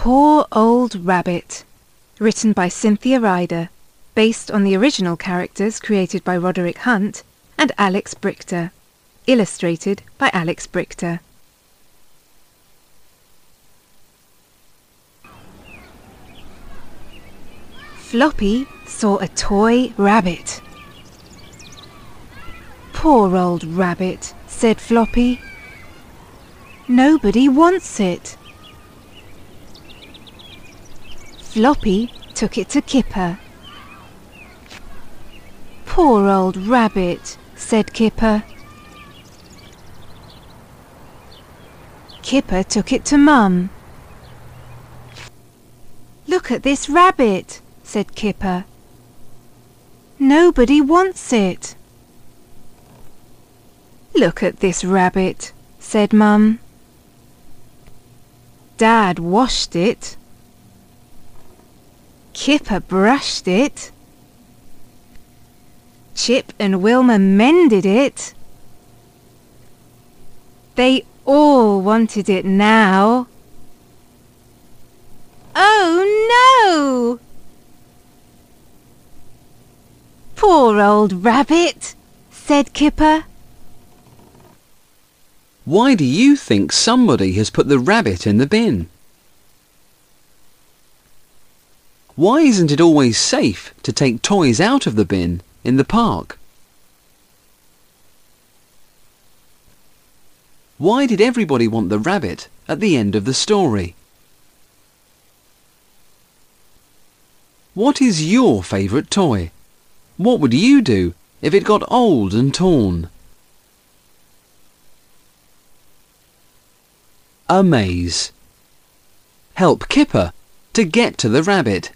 Poor Old Rabbit, written by Cynthia Rider, based on the original characters created by Roderick Hunt and Alex Brychta, illustrated by Alex Brychta. Floppy saw a toy rabbit. Poor old rabbit, said Floppy. Nobody wants it. Floppy took it to Kipper. Poor old rabbit, said Kipper. Kipper took it to Mum. Look at this rabbit, said Kipper. Nobody wants it. Look at this rabbit, said Mum. Dad washed it. Kipper brushed it. Chip and Wilma mended it. They all wanted it now. Oh no! Poor old rabbit, said Kipper. Why do you think somebody has put the rabbit in the bin? Why isn't it always safe to take toys out of the bin in the park? Why did everybody want the rabbit at the end of the story? What is your favourite toy? What would you do if it got old and torn? A maze. Help Kipper to get to the rabbit.